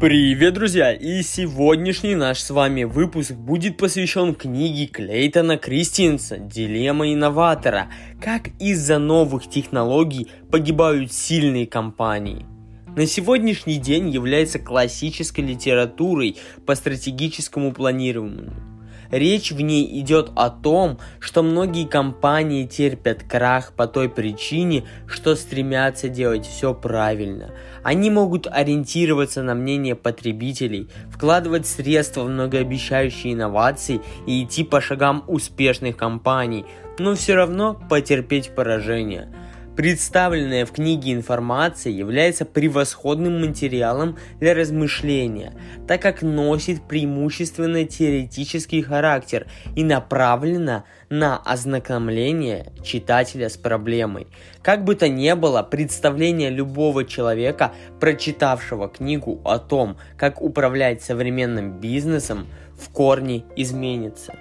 Привет, друзья! И сегодняшний наш с вами выпуск будет посвящен книге Клейтона Кристинса «Дилемма инноватора. Как из-за новых технологий погибают сильные компании». На сегодняшний день является классической литературой по стратегическому планированию – Речь в ней идет о том, что многие компании терпят крах по той причине, что стремятся делать все правильно. Они могут ориентироваться на мнение потребителей, вкладывать средства в многообещающие инновации и идти по шагам успешных компаний, но все равно потерпеть поражение – Представленная в книге информация является превосходным материалом для размышления, так как носит преимущественно теоретический характер и направлена на ознакомление читателя с проблемой. Как бы то ни было, представление любого человека, прочитавшего книгу о том, как управлять современным бизнесом, в корне изменится.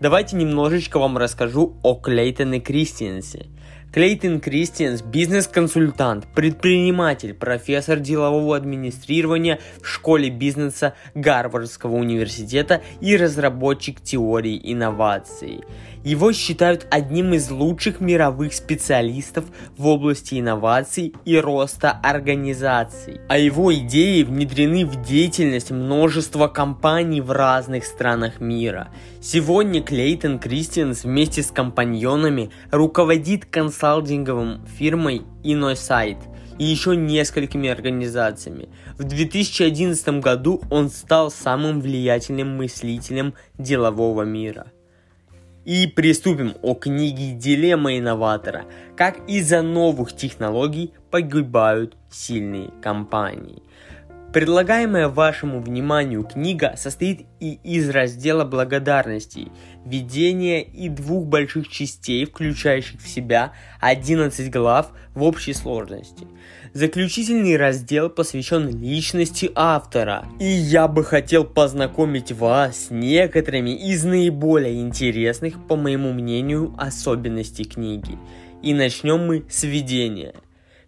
Давайте немножечко вам расскажу о Клейтоне Кристиансе. Клейтон Кристианс – бизнес-консультант, предприниматель, профессор делового администрирования в школе бизнеса Гарвардского университета и разработчик теории инноваций. Его считают одним из лучших мировых специалистов в области инноваций и роста организаций. А его идеи внедрены в деятельность множества компаний в разных странах мира. Сегодня Клейтон Кристианс вместе с компаньонами руководит консалтинговым фирмой InnoSight и еще несколькими организациями. В 2011 году он стал самым влиятельным мыслителем делового мира. И приступим о книге «Дилемма инноватора. Как из-за новых технологий погибают сильные компании». Предлагаемая вашему вниманию книга состоит и из раздела благодарностей, введения и двух больших частей, включающих в себя 11 глав в общей сложности. Заключительный раздел посвящен личности автора, и я бы хотел познакомить вас с некоторыми из наиболее интересных, по моему мнению, особенностей книги. И начнем мы с введения.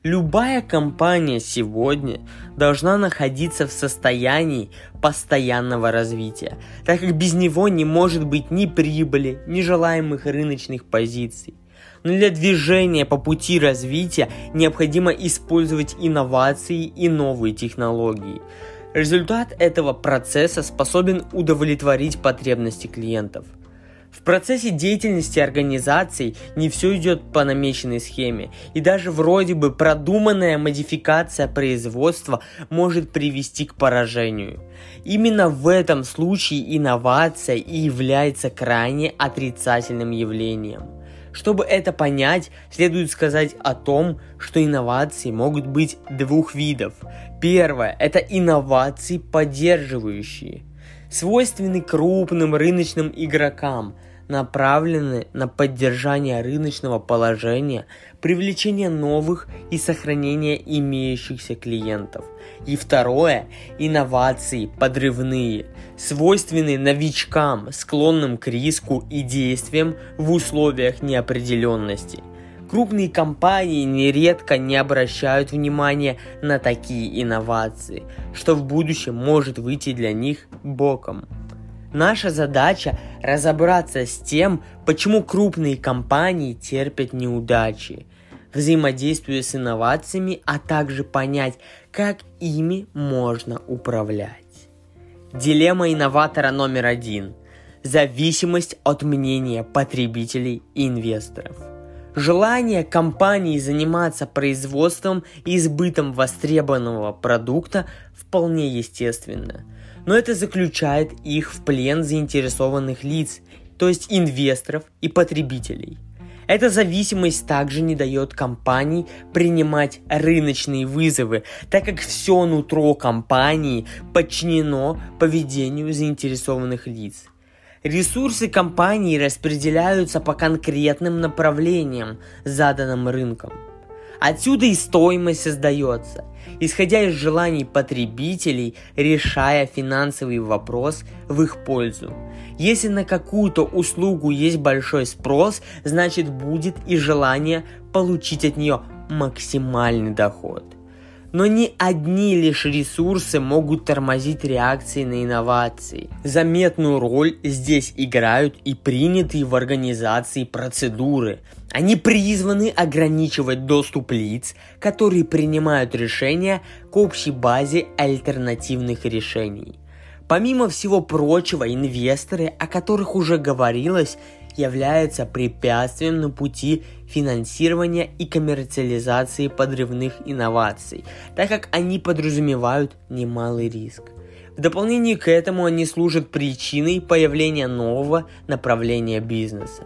Любая компания сегодня должна находиться в состоянии постоянного развития, так как без него не может быть ни прибыли, ни желаемых рыночных позиций. Но для движения по пути развития необходимо использовать инновации и новые технологии. Результат этого процесса способен удовлетворить потребности клиентов – в процессе деятельности организаций не все идет по намеченной схеме, и даже вроде бы продуманная модификация производства может привести к поражению. Именно в этом случае инновация и является крайне отрицательным явлением. Чтобы это понять, следует сказать о том, что инновации могут быть двух видов. Первое – это инновации поддерживающие – свойственны крупным рыночным игрокам, направлены на поддержание рыночного положения, привлечение новых и сохранение имеющихся клиентов. И второе – инновации подрывные, свойственные новичкам, склонным к риску и действиям в условиях неопределенности – Крупные компании нередко не обращают внимания на такие инновации, что в будущем может выйти для них боком. Наша задача разобраться с тем, почему крупные компании терпят неудачи, взаимодействуя с инновациями, а также понять, как ими можно управлять. Дилемма инноватора номер один – зависимость от мнения потребителей и инвесторов – Желание компании заниматься производством и избытом востребованного продукта вполне естественно. Но это заключает их в плен заинтересованных лиц, то есть инвесторов и потребителей. Эта зависимость также не дает компании принимать рыночные вызовы, так как все нутро компании подчинено поведению заинтересованных лиц – Ресурсы компании распределяются по конкретным направлениям, заданным рынком. Отсюда и стоимость создается, исходя из желаний потребителей, решая финансовый вопрос в их пользу. Если на какую-то услугу есть большой спрос, значит будет и желание получить от нее максимальный доход. Но не одни лишь ресурсы могут тормозить реакции на инновации. Заметную роль здесь играют и принятые в организации процедуры. Они призваны ограничивать доступ лиц, которые принимают решения к общей базе альтернативных решений. Помимо всего прочего, инвесторы, о которых уже говорилось, являются препятствием на пути финансирования и коммерциализации подрывных инноваций, так как они подразумевают немалый риск. В дополнение к этому они служат причиной появления нового направления бизнеса.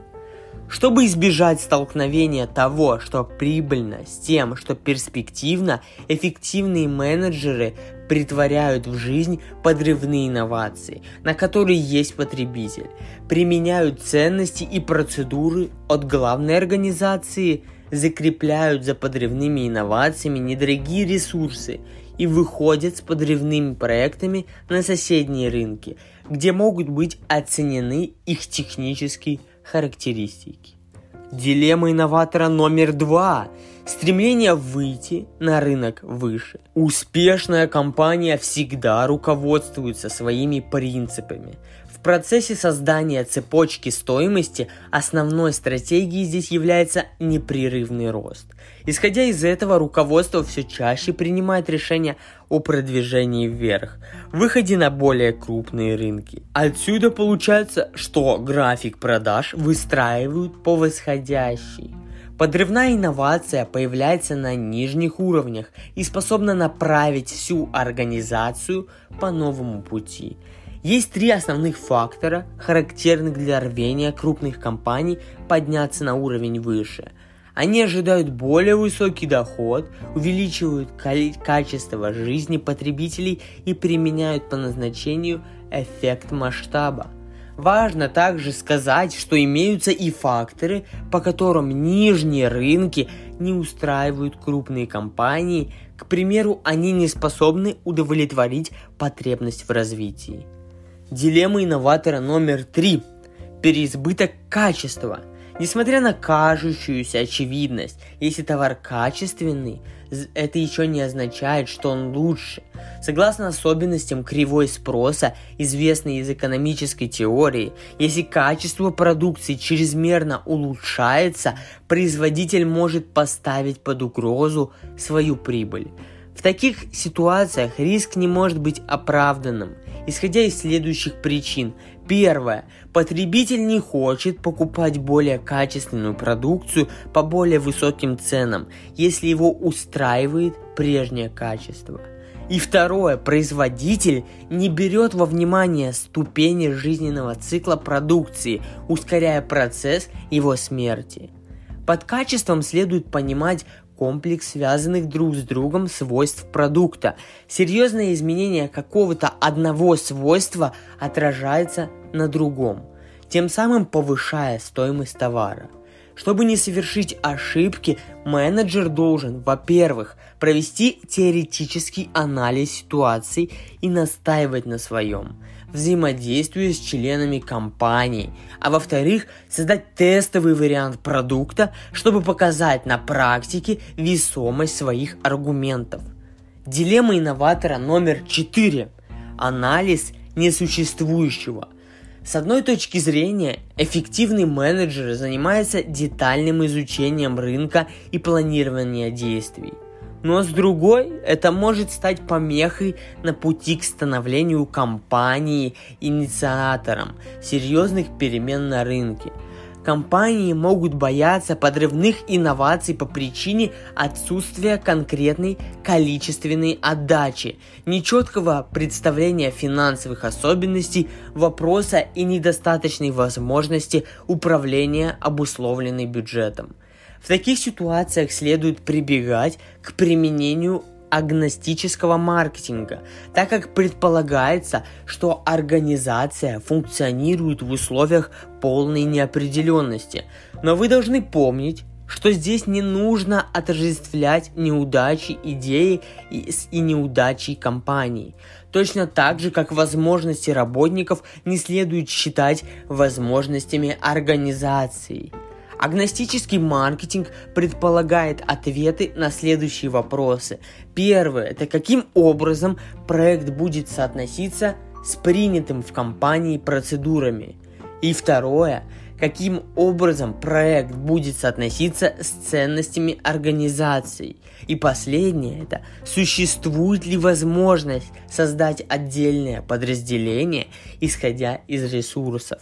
Чтобы избежать столкновения того, что прибыльно, с тем, что перспективно, эффективные менеджеры притворяют в жизнь подрывные инновации, на которые есть потребитель, применяют ценности и процедуры от главной организации, закрепляют за подрывными инновациями недорогие ресурсы и выходят с подрывными проектами на соседние рынки, где могут быть оценены их технические характеристики. Дилемма инноватора номер два – стремление выйти на рынок выше. Успешная компания всегда руководствуется своими принципами. В процессе создания цепочки стоимости основной стратегией здесь является непрерывный рост. Исходя из этого, руководство все чаще принимает решения о продвижении вверх, выходе на более крупные рынки. Отсюда получается, что график продаж выстраивают по восходящей. Подрывная инновация появляется на нижних уровнях и способна направить всю организацию по новому пути – есть три основных фактора, характерных для рвения крупных компаний подняться на уровень выше. Они ожидают более высокий доход, увеличивают качество жизни потребителей и применяют по назначению эффект масштаба. Важно также сказать, что имеются и факторы, по которым нижние рынки не устраивают крупные компании, к примеру, они не способны удовлетворить потребность в развитии. Дилемма инноватора номер три. Переизбыток качества. Несмотря на кажущуюся очевидность, если товар качественный, это еще не означает, что он лучше. Согласно особенностям кривой спроса, известной из экономической теории, если качество продукции чрезмерно улучшается, производитель может поставить под угрозу свою прибыль. В таких ситуациях риск не может быть оправданным, исходя из следующих причин. Первое. Потребитель не хочет покупать более качественную продукцию по более высоким ценам, если его устраивает прежнее качество. И второе, производитель не берет во внимание ступени жизненного цикла продукции, ускоряя процесс его смерти. Под качеством следует понимать комплекс связанных друг с другом свойств продукта. Серьезное изменение какого-то одного свойства отражается на другом, тем самым повышая стоимость товара. Чтобы не совершить ошибки, менеджер должен, во-первых, провести теоретический анализ ситуации и настаивать на своем – взаимодействуя с членами компании, а во-вторых, создать тестовый вариант продукта, чтобы показать на практике весомость своих аргументов. Дилемма инноватора номер 4. Анализ несуществующего. С одной точки зрения, эффективный менеджер занимается детальным изучением рынка и планированием действий – но с другой, это может стать помехой на пути к становлению компании инициатором серьезных перемен на рынке. Компании могут бояться подрывных инноваций по причине отсутствия конкретной количественной отдачи, нечеткого представления финансовых особенностей вопроса и недостаточной возможности управления обусловленной бюджетом. В таких ситуациях следует прибегать к применению агностического маркетинга, так как предполагается, что организация функционирует в условиях полной неопределенности. Но вы должны помнить, что здесь не нужно отождествлять неудачи идеи и, и неудачи компании. Точно так же, как возможности работников не следует считать возможностями организации – Агностический маркетинг предполагает ответы на следующие вопросы. Первое – это каким образом проект будет соотноситься с принятым в компании процедурами. И второе – каким образом проект будет соотноситься с ценностями организации. И последнее это, существует ли возможность создать отдельное подразделение, исходя из ресурсов.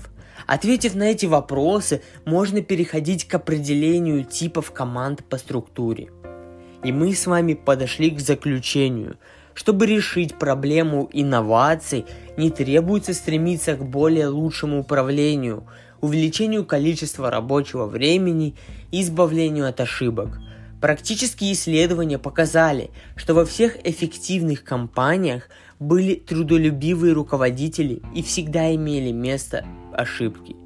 Ответив на эти вопросы, можно переходить к определению типов команд по структуре. И мы с вами подошли к заключению. Чтобы решить проблему инноваций, не требуется стремиться к более лучшему управлению – увеличению количества рабочего времени и избавлению от ошибок. Практические исследования показали, что во всех эффективных компаниях были трудолюбивые руководители и всегда имели место ошибки.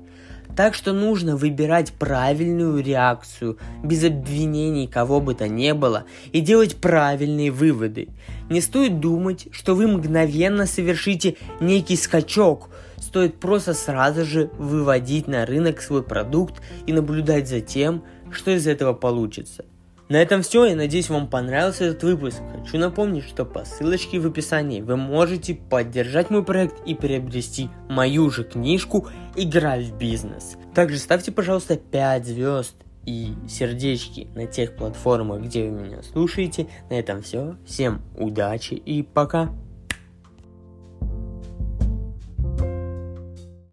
Так что нужно выбирать правильную реакцию, без обвинений кого бы то ни было, и делать правильные выводы. Не стоит думать, что вы мгновенно совершите некий скачок, стоит просто сразу же выводить на рынок свой продукт и наблюдать за тем, что из этого получится. На этом все, я надеюсь вам понравился этот выпуск. Хочу напомнить, что по ссылочке в описании вы можете поддержать мой проект и приобрести мою же книжку «Игра в бизнес». Также ставьте, пожалуйста, 5 звезд и сердечки на тех платформах, где вы меня слушаете. На этом все. Всем удачи и пока.